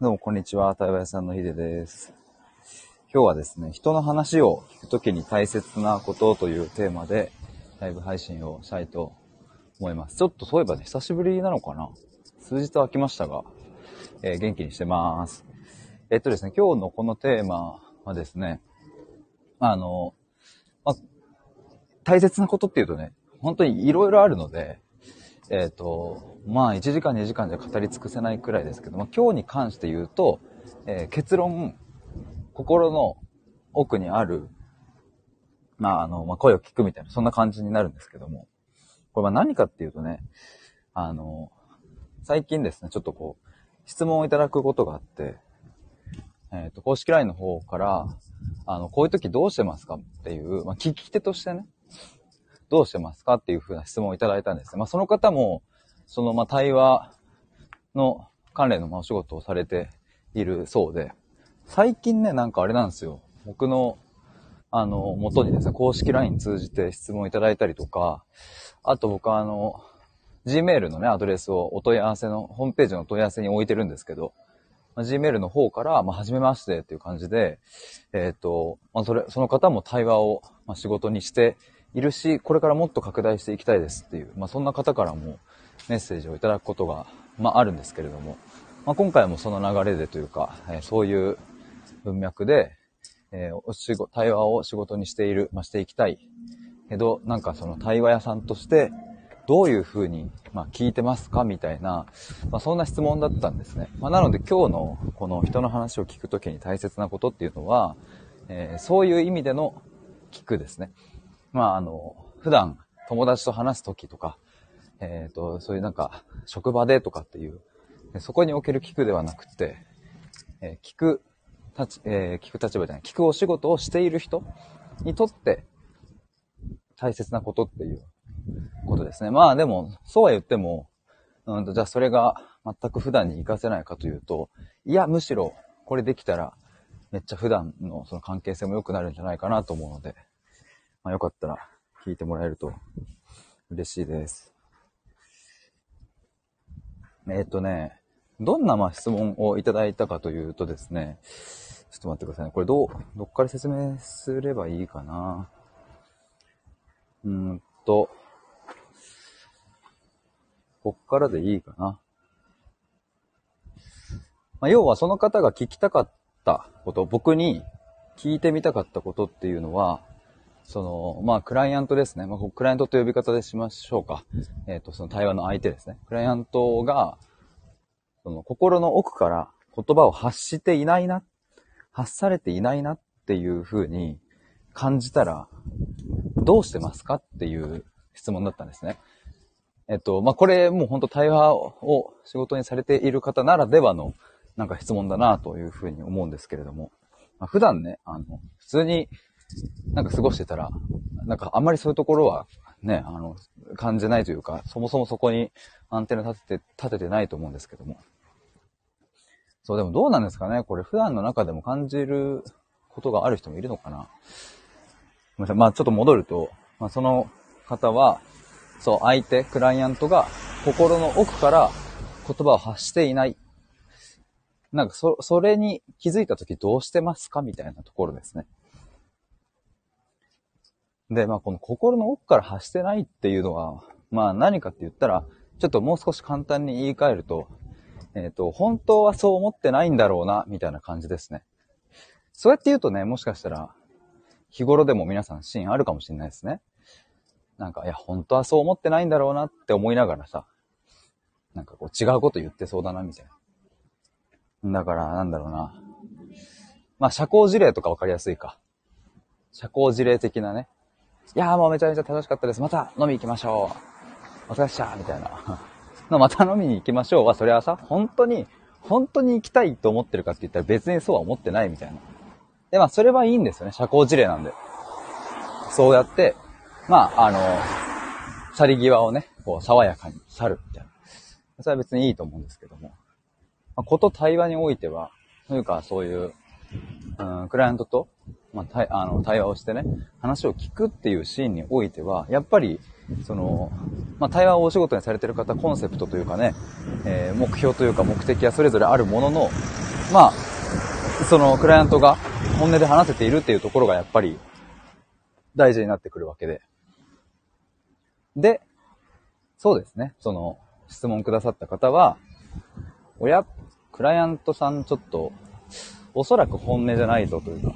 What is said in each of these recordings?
どうも、こんにちは。対話屋さんのヒデです。今日はですね、人の話を聞くときに大切なことというテーマで、ライブ配信をしたいと思います。ちょっとそういえばね、久しぶりなのかな？数日空きましたが、えー元気にしてます。えっとですね、今日のこのテーマはですね、あの、ま、大切なことっていうとね、本当にいろいろあるので、えっ、と、まあ、1時間2時間じゃ語り尽くせないくらいですけど、ま、今日に関して言うと、えー結論、心の奥にある、まあ、あの、まあ、声を聞くみたいな、そんな感じになるんですけども、これは何かっていうとね、あの、最近ですね、ちょっとこう、質問をいただくことがあって、えっ、と、公式 LINE の方から、あの、こういう時どうしてますかっていう、まあ、聞き手としてね、どうしてますかっていうふうな質問をいただいたんですね。まあ、その方も、その、まあ、対話の関連の、お仕事をされているそうで、最近ね、なんかあれなんですよ。僕の、あの、元にですね、公式 LINE 通じて質問いただいたりとか、あと僕はあの、Gmail のね、アドレスをお問い合わせの、ホームページのお問い合わせに置いてるんですけど、まあ、Gmail の方から、まあ、初めましてっていう感じで、えっ、と、まあ、それ、その方も対話を、まあ、仕事にしているし、これからもっと拡大していきたいですっていう、まあ、そんな方からもメッセージをいただくことが、まあ、あるんですけれども、まあ、今回もその流れでというか、えーそういう文脈で、えーお仕事、対話を仕事にしている、まあ、していきたい。けど、なんかその対話屋さんとして、どういうふうに、まあ、聞いてますかみたいな、まあ、そんな質問だったんですね。まあ、なので今日のこの人の話を聞くときに大切なことっていうのは、えーそういう意味での聞くですね。まあ、あの、普段友達と話すときとか、えっ、と、そういうなんか、職場でとかっていう、そこにおける聞くではなくて、えー聞く立ち、えー聞く立場じゃない、聞くお仕事をしている人にとって大切なことっていうことですね。まあでも、そうは言っても、うんと、じゃあそれが全く普段に活かせないかというと、いや、むしろこれできたら、めっちゃ普段のその関係性も良くなるんじゃないかなと思うので、まあよかったら聞いてもらえると嬉しいです。えーっとね、どんなまあ質問をいただいたかというとですね、ちょっと待ってくださいね。これどう、どっから説明すればいいかな。うーんと、こっからでいいかな。まあ、要はその方が聞きたかったこと、僕に聞いてみたかったことっていうのは、その、まあ、クライアントですね。まあ、クライアントという呼び方でしましょうか。えっ、と、その対話の相手ですね。クライアントが、その心の奥から言葉を発していないな、発されていないなっていう風に感じたら、どうしてますか？っていう質問だったんですね。えっと、まあ、これもう本当対話を仕事にされている方ならではのなんか質問だなというふうに思うんですけれども、まあ、普段ね、あの、普通になんか過ごしてたら、なんかあんまりそういうところはね、あの、感じないというか、そもそもそこにアンテナ立てて、立ててないと思うんですけども。そう、でもどうなんですかね？これ普段の中でも感じることがある人もいるのかな？ごめんなさい。まあちょっと戻ると、まあその方は、そう、相手、クライアントが心の奥から言葉を発していない。なんかそ、それに気づいたときどうしてますか？みたいなところですね。で、まあこの心の奥から発してないっていうのは、まあ何かって言ったら、ちょっともう少し簡単に言い換えると、えっ、と、本当はそう思ってないんだろうな、みたいな感じですね。そうやって言うとね、もしかしたら、日頃でも皆さんシーンあるかもしれないですね。なんか、いや、本当はそう思ってないんだろうなって思いながらさ、なんかこう違うこと言ってそうだな、みたいな。だから、なんだろうな。まあ、社交辞令とかわかりやすいか。社交辞令的なね。いやーもうめちゃめちゃ楽しかったです。また飲み行きましょう。お疲れっしたみたいな。のまた飲みに行きましょうは、それはさ、本当に、本当に行きたいと思ってるかって言ったら別にそうは思ってないみたいな。で、まあ、それはいいんですよね。社交辞令なんで。そうやって、まあ、あの、去り際をね、こう、爽やかに去るみたいな。それは別にいいと思うんですけども。まあ、こと対話においては、というか、そういう、うん、クライアントと、まあ、対あの対話をしてね、話を聞くっていうシーンにおいては、やっぱり、その、まあ、対話をお仕事にされてる方、コンセプトというかね、えー目標というか目的はそれぞれあるものの、まあ、そのクライアントが本音で話せているっていうところがやっぱり大事になってくるわけで。で、そうですね。その質問くださった方は、親、クライアントさんちょっと、おそらく本音じゃないぞというか、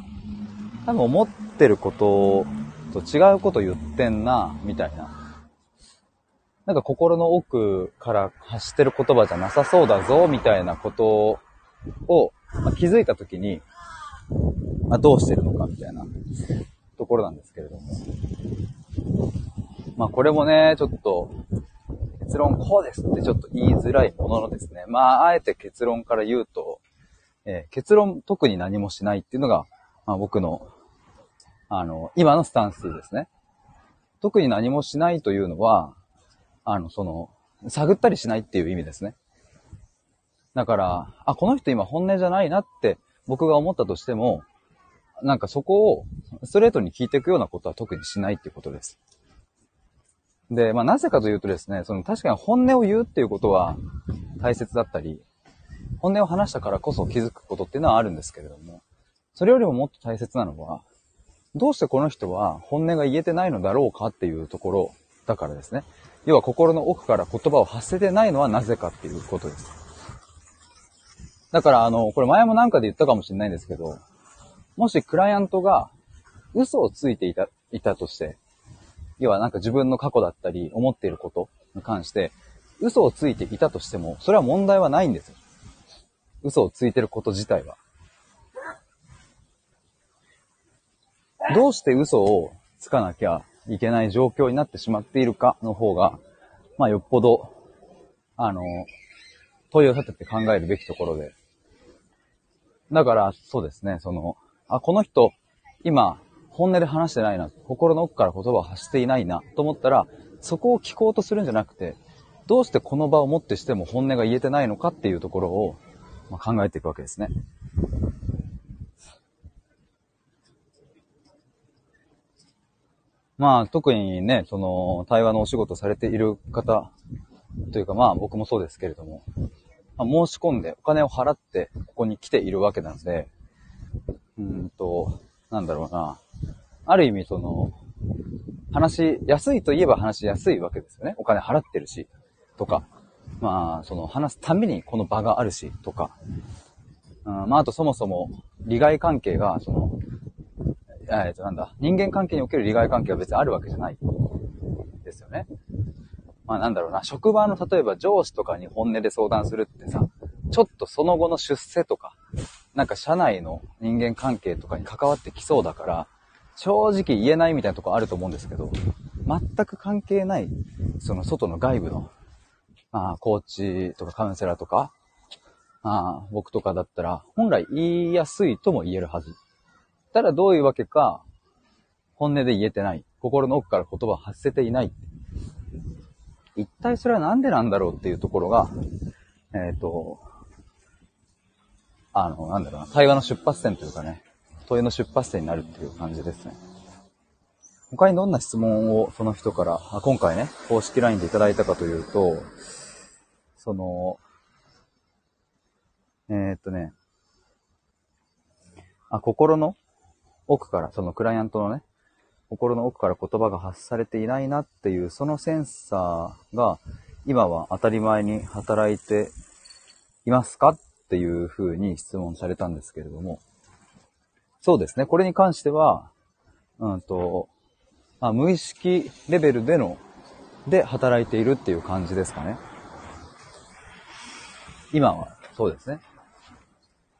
多分思ってることと違うこと言ってんな、みたいな。なんか心の奥から発してる言葉じゃなさそうだぞ、みたいなことを、まあ、気づいたときに、まあ、どうしてるのか、みたいなところなんですけれども。まあこれもね、ちょっと、結論こうですってちょっと言いづらいもののですね。まあ、あえて結論から言うと、えー、結論特に何もしないっていうのが、まあ僕の、あの、今のスタンスですね。特に何もしないというのは、あの、その、探ったりしないっていう意味ですね。だから、あ、この人今本音じゃないなって僕が思ったとしても、なんかそこをストレートに聞いていくようなことは特にしないっていうことです。で、まあなぜかというとですね、その確かに本音を言うっていうことは大切だったり、本音を話したからこそ気づくことっていうのはあるんですけれども、それよりももっと大切なのは、どうしてこの人は本音が言えてないのだろうかっていうところだからですね。要は心の奥から言葉を発せてないのはなぜかっていうことです。だから、あの、これ前もなんかで言ったかもしれないんですけど、もしクライアントが嘘をついていた、いたとして、要はなんか自分の過去だったり、思っていることに関して、嘘をついていたとしても、それは問題はないんですよ。嘘をついてること自体は。どうして嘘をつかなきゃいけない状況になってしまっているかの方が、まあよっぽど、あの、問いを立てて考えるべきところで。だから、そうですね、その、あ、この人、今、本音で話してないな、心の奥から言葉を発していないな、と思ったら、そこを聞こうとするんじゃなくて、どうしてこの場をもってしても本音が言えてないのかっていうところを、まあ、考えていくわけですね。まあ、特にね、その、対話のお仕事されている方というか、まあ僕もそうですけれども、まあ、申し込んでお金を払ってここに来ているわけなので、うんと、なんだろうな。ある意味その、話しやすいといえば話しやすいわけですよね。お金払ってるし、とか。まあ、その話すためにこの場があるし、とか。うん、まあ、あとそもそも利害関係が、その、えっと、なんだ、人間関係における利害関係は別にあるわけじゃない。ですよね。まあなんだろうな、職場の例えば上司とかに本音で相談するってさ、ちょっとその後の出世とか、なんか社内の人間関係とかに関わってきそうだから、正直言えないみたいなとこあると思うんですけど、全く関係ない、その外の外部の、まあ、コーチとかカウンセラーとか、まあ、僕とかだったら、本来言いやすいとも言えるはず。ただどういうわけか、本音で言えてない。心の奥から言葉を発せていない。一体それはなんでなんだろうっていうところが、えっ、ー、と、あの、なんだろうな、対話の出発点というかね、問いの出発点になるっていう感じですね。他にどんな質問をその人から、今回ね、公式 LINE でいただいたかというと、その、えー、っとね、あ、心の奥から、そのクライアントのね、心の奥から言葉が発されていないなっていう、そのセンサーが今は当たり前に働いていますかっていうふうに質問されたんですけれども、そうですね。これに関しては、うんと、まあ、無意識レベルでの、で働いているっていう感じですかね。今は、そうですね。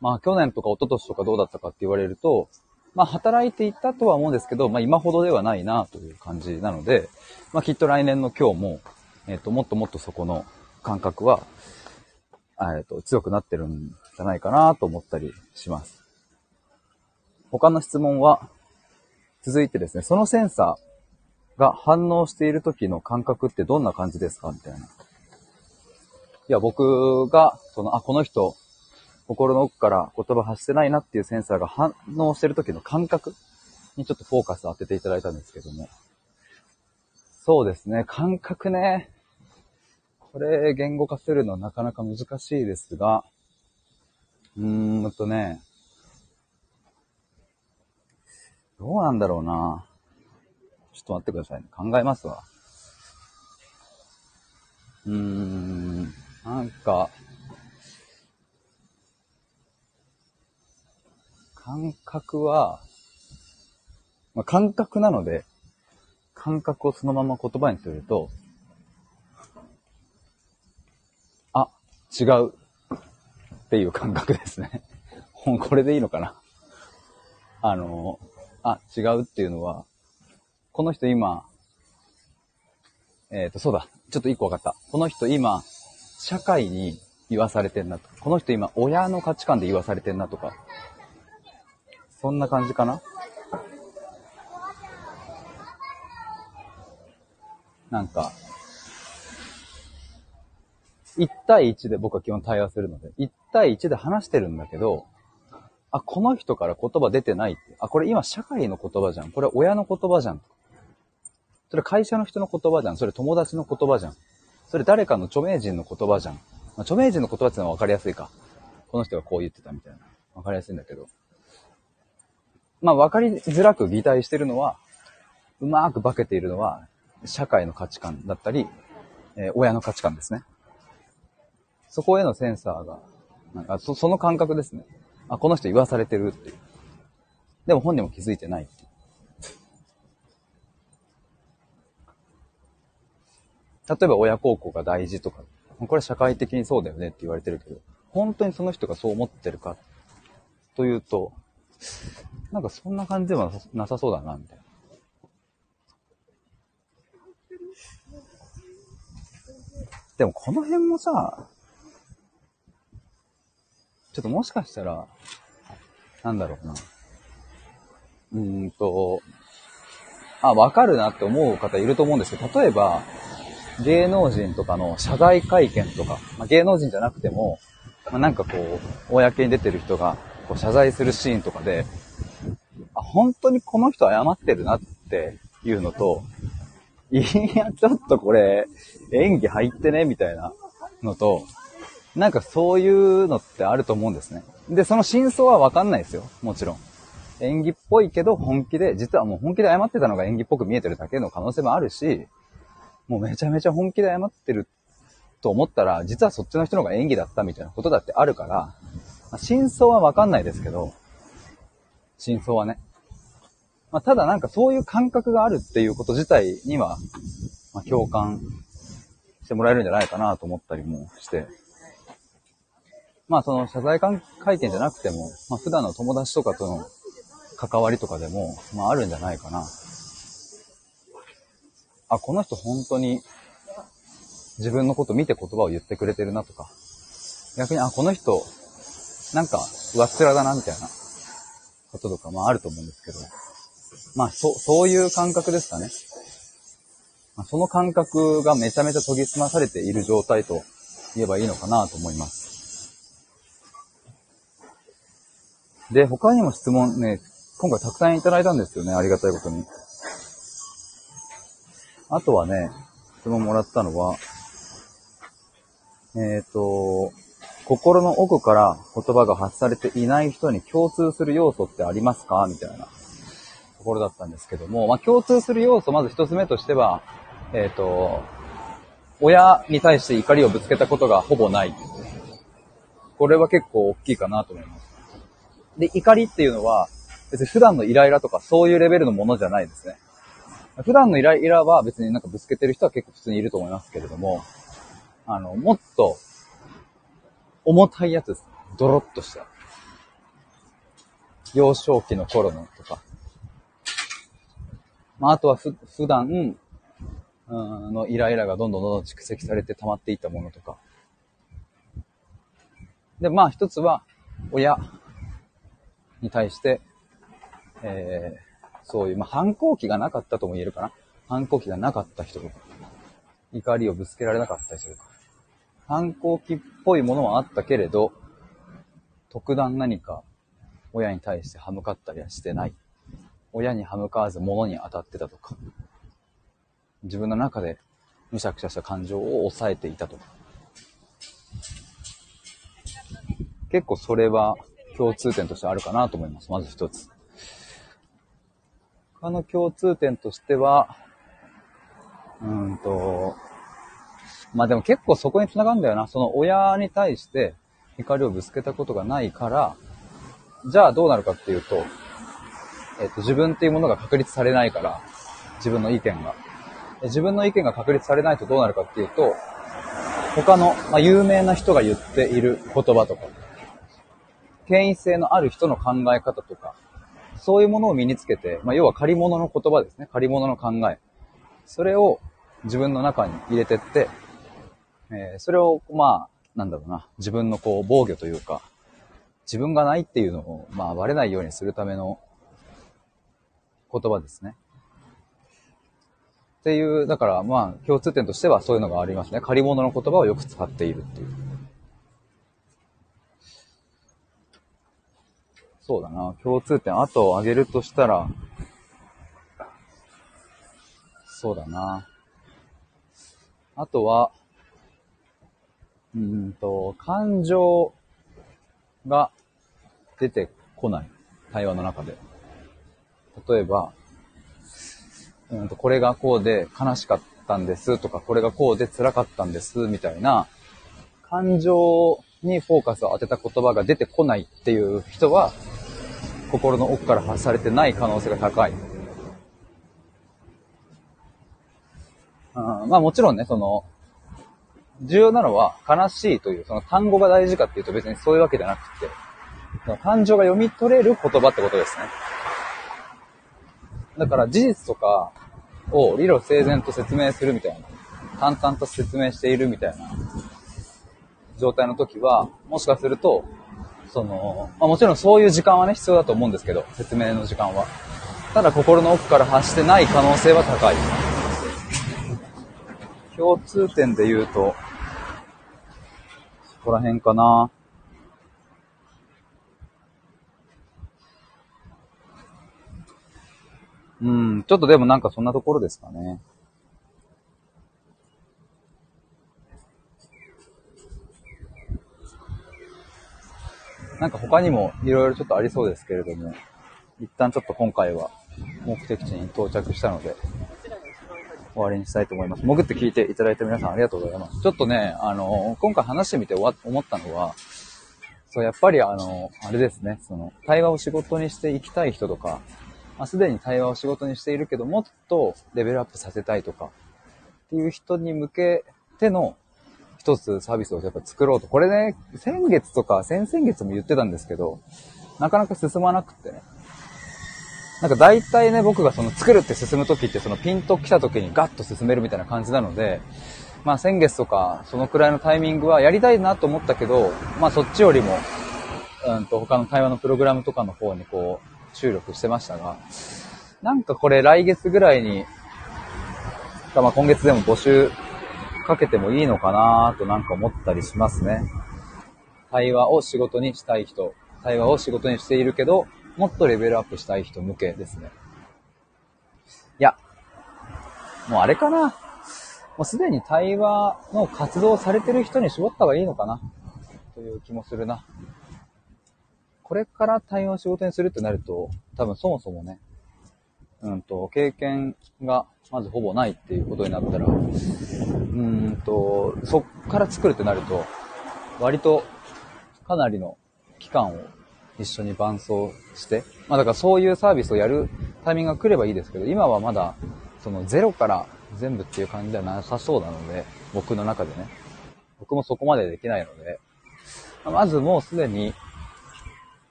まあ、去年とか一昨年とかどうだったかって言われると、まあ、働いていたとは思うんですけど、まあ、今ほどではないなという感じなので、まあ、きっと来年の今日も、えっ、ー、と、もっともっとそこの感覚は、えっ、ー、と、強くなってるんじゃないかなと思ったりします。他の質問は、続いてですね、そのセンサーが反応している時の感覚ってどんな感じですかみたいな。いや、僕が、その、あ、この人、心の奥から言葉発してないなっていうセンサーが反応してる時の感覚にちょっとフォーカス当てていただいたんですけども。そうですね、感覚ね。これ、言語化するのなかなか難しいですが、うーんとね、どうなんだろうな。ちょっと待ってくださいね。考えますわ。うーん、なんか、感覚は、まあ、感覚なので、感覚をそのまま言葉にすると、あ、違うっていう感覚ですね。これでいいのかなあの、あ、違うっていうのは、この人今、えっ、ー、と、そうだ。ちょっと一個分かった。この人今、社会に言わされてんなと。この人今、親の価値観で言わされてんなとか。そんな感じかな？なんか、1対1で僕は基本対話するので、1対1で話してるんだけど、あ、この人から言葉出てないって。あ、これ今社会の言葉じゃん。これ親の言葉じゃん。それ会社の人の言葉じゃん。それ友達の言葉じゃん。それ誰かの著名人の言葉じゃん。まあ、著名人の言葉ってのは分かりやすいか。この人がこう言ってたみたいな。分かりやすいんだけど。まあ分かりづらく擬態してるのは、うまく化けているのは、社会の価値観だったり、えー、親の価値観ですね。そこへのセンサーが、なんかそその感覚ですね。あ、この人言わされてるっていう。でも本人も気づいてないっていう。例えば親孝行が大事とか、これ社会的にそうだよねって言われてるけど、本当にその人がそう思ってるかというと、なんかそんな感じではなさそうだな、みたいな。でもこの辺もさ、ちょっともしかしたら、なんだろうな。うーんと、あ、わかるなって思う方いると思うんですけど、例えば、芸能人とかの謝罪会見とか、まあ、芸能人じゃなくても、まあ、なんかこう、公に出てる人がこう謝罪するシーンとかで、あ、本当にこの人謝ってるなっていうのと、いや、ちょっとこれ、演技入ってね、みたいなのと、なんかそういうのってあると思うんですね。で、その真相はわかんないですよ。もちろん。演技っぽいけど本気で、実はもう本気で謝ってたのが演技っぽく見えてるだけの可能性もあるし、もうめちゃめちゃ本気で謝ってると思ったら、実はそっちの人の方が演技だったみたいなことだってあるから、まあ、真相はわかんないですけど、真相はね。まあ、ただなんかそういう感覚があるっていうこと自体には、まあ、共感してもらえるんじゃないかなと思ったりもして、まあその謝罪会見じゃなくても、まあ普段の友達とかとの関わりとかでも、まああるんじゃないかな。あ、この人本当に自分のこと見て言葉を言ってくれてるなとか、逆に、あ、この人、なんか上っ面だなみたいなこととか、まああると思うんですけど、まあそ、そういう感覚ですかね。ま、その感覚がめちゃめちゃ研ぎ澄まされている状態と言えばいいのかなと思います。で、他にも質問ね、今回たくさんいただいたんですよね。ありがたいことに。あとはね、質問もらったのは、えっ、ー、と、心の奥から言葉が発されていない人に共通する要素ってありますか？みたいなところだったんですけども、まあ、共通する要素、まず一つ目としては、えっ、ー、と、親に対して怒りをぶつけたことがほぼない。これは結構大きいかなと思います。で、怒りっていうのは、別に普段のイライラとかそういうレベルのものじゃないですね。普段のイライラは別になんかぶつけてる人は結構普通にいると思いますけれども、あの、もっと重たいやつです。ドロッとした。幼少期の頃のとか。まあ、あとはふ、普段、うん、のイライラがどんどんどんどん蓄積されて溜まっていったものとか。で、まあ一つは、親に対して、えー、そういう、まあ、反抗期がなかったとも言えるかな。反抗期がなかった人とか、怒りをぶつけられなかった人とか、反抗期っぽいものはあったけれど、特段何か親に対して歯向かったりはしてない。親に歯向かわず物に当たってたとか、自分の中でむしゃくしゃした感情を抑えていたとか。結構それは共通点としてあるかなと思います。まず一つ。他の共通点としては、うんと、まあでも結構そこに繋がるんだよな。その親に対して怒りをぶつけたことがないから、じゃあどうなるかっていうと、えっと、自分っていうものが確立されないから、自分の意見が。自分の意見が確立されないとどうなるかっていうと、他の、まあ、有名な人が言っている言葉とか、権威性のある人の考え方とか、そういうものを身につけて、まあ、要は借り物の言葉ですね。借り物の考え。それを自分の中に入れてって、えー、それを、まあ、なんだろうな、自分のこう防御というか、自分がないっていうのを、まあ、バレないようにするための言葉ですね。っていう、だからまあ、共通点としてはそういうのがありますね。借り物の言葉をよく使っているっていう。そうだな。共通点。あとを挙げるとしたら、そうだな。あとは、うんと、感情が出てこない。対話の中で。例えば、うんと、これがこうで悲しかったんですとか、これがこうで辛かったんですみたいな、感情にフォーカスを当てた言葉が出てこないっていう人は、心の奥から発されてない可能性が高い。うん、まあもちろんね、その、重要なのは悲しいというその単語が大事かっていうと別にそういうわけじゃなくて、その感情が読み取れる言葉ってことですね。だから事実とかを理路整然と説明するみたいな、淡々と説明しているみたいな状態の時は、もしかすると、その、まあ、もちろんそういう時間はね、必要だと思うんですけど、説明の時間は。ただ心の奥から発してない可能性は高い。共通点で言うと、そこら辺かな。うん、ちょっとでもなんかそんなところですかね。なんか他にもいろいろちょっとありそうですけれども、一旦ちょっと今回は目的地に到着したので、終わりにしたいと思います。潜って聞いていただいた皆さんありがとうございます。ちょっとね、あの、今回話してみて思ったのは、そう、やっぱりあの、あれですね、その、対話を仕事にしていきたい人とか、まあ、すでに対話を仕事にしているけど、もっとレベルアップさせたいとか、っていう人に向けての一つサービスをやっぱ作ろうと。これね、先月とか先々月も言ってたんですけど、なかなか進まなくってね。なんか大体ね、僕がその作るって進む時ってそのピンと来た時にガッと進めるみたいな感じなので、まあ先月とかそのくらいのタイミングはやりたいなと思ったけど、まあそっちよりも、うんと他の対話のプログラムとかの方にこう注力してましたが、なんかこれ来月ぐらいに、まあ今月でも募集かけてもいいのかなとなんか思ったりしますね。対話を仕事にしたい人、対話を仕事にしているけど、もっとレベルアップしたい人向けですね。いや、もうあれかな。もうすでに対話の活動されてる人に絞った方がいいのかな。という気もするな。これから対話を仕事にするってなると、多分そもそもね、うんと、経験がまずほぼないっていうことになったら、うんと、そっから作るってなると、割とかなりの期間を一緒に伴走して、まあだからそういうサービスをやるタイミングが来ればいいですけど、今はまだそのゼロから全部っていう感じではなさそうなので、僕の中でね。僕もそこまでできないので、まずもうすでに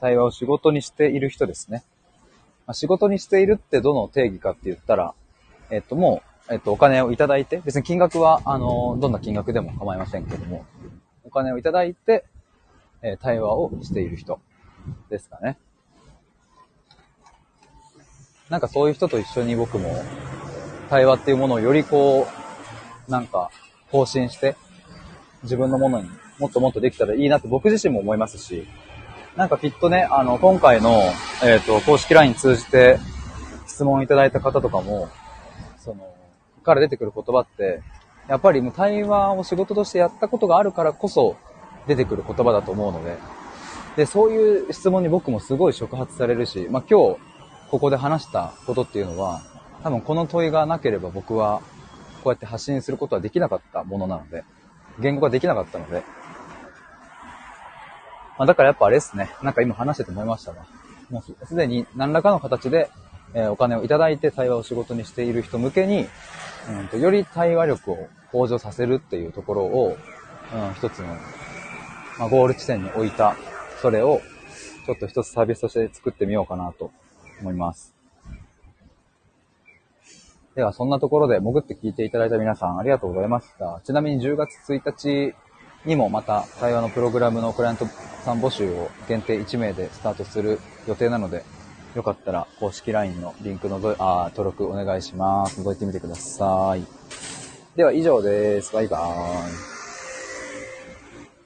対話を仕事にしている人ですね。まあ、仕事にしているってどの定義かって言ったら、えっともう、えっとお金をいただいて、別に金額は、あの、どんな金額でも構いませんけども、お金をいただいて、え対話をしている人ですかね。なんかそういう人と一緒に僕も対話っていうものをよりこう、なんか更新して自分のものにもっともっとできたらいいなって僕自身も思いますし、なんかきっとね、あの、今回の、えっ、ー、と、公式 LINE 通じて質問いただいた方とかも、その、から出てくる言葉って、やっぱりもう対話を仕事としてやったことがあるからこそ出てくる言葉だと思うので、で、そういう質問に僕もすごい触発されるし、まあ今日、ここで話したことっていうのは、多分この問いがなければ僕は、こうやって発信することはできなかったものなので、言語ができなかったので、まあ、だからやっぱあれですね、なんか今話してて思いましたが、もうすでに何らかの形で、え、お金をいただいて対話を仕事にしている人向けに、うんと、より対話力を向上させるっていうところを、うん、一つの、まあ、ゴール地点に置いた、それを、ちょっと一つサービスとして作ってみようかなと思います。では、そんなところで潜って聞いていただいた皆さんありがとうございました。ちなみに10月1日にもまた対話のプログラムのクライアントさん募集を限定1名でスタートする予定なので、よかったら公式 LINE のリンクのぞあ登録お願いします。覗いてみてください。では以上です。バイバーイ。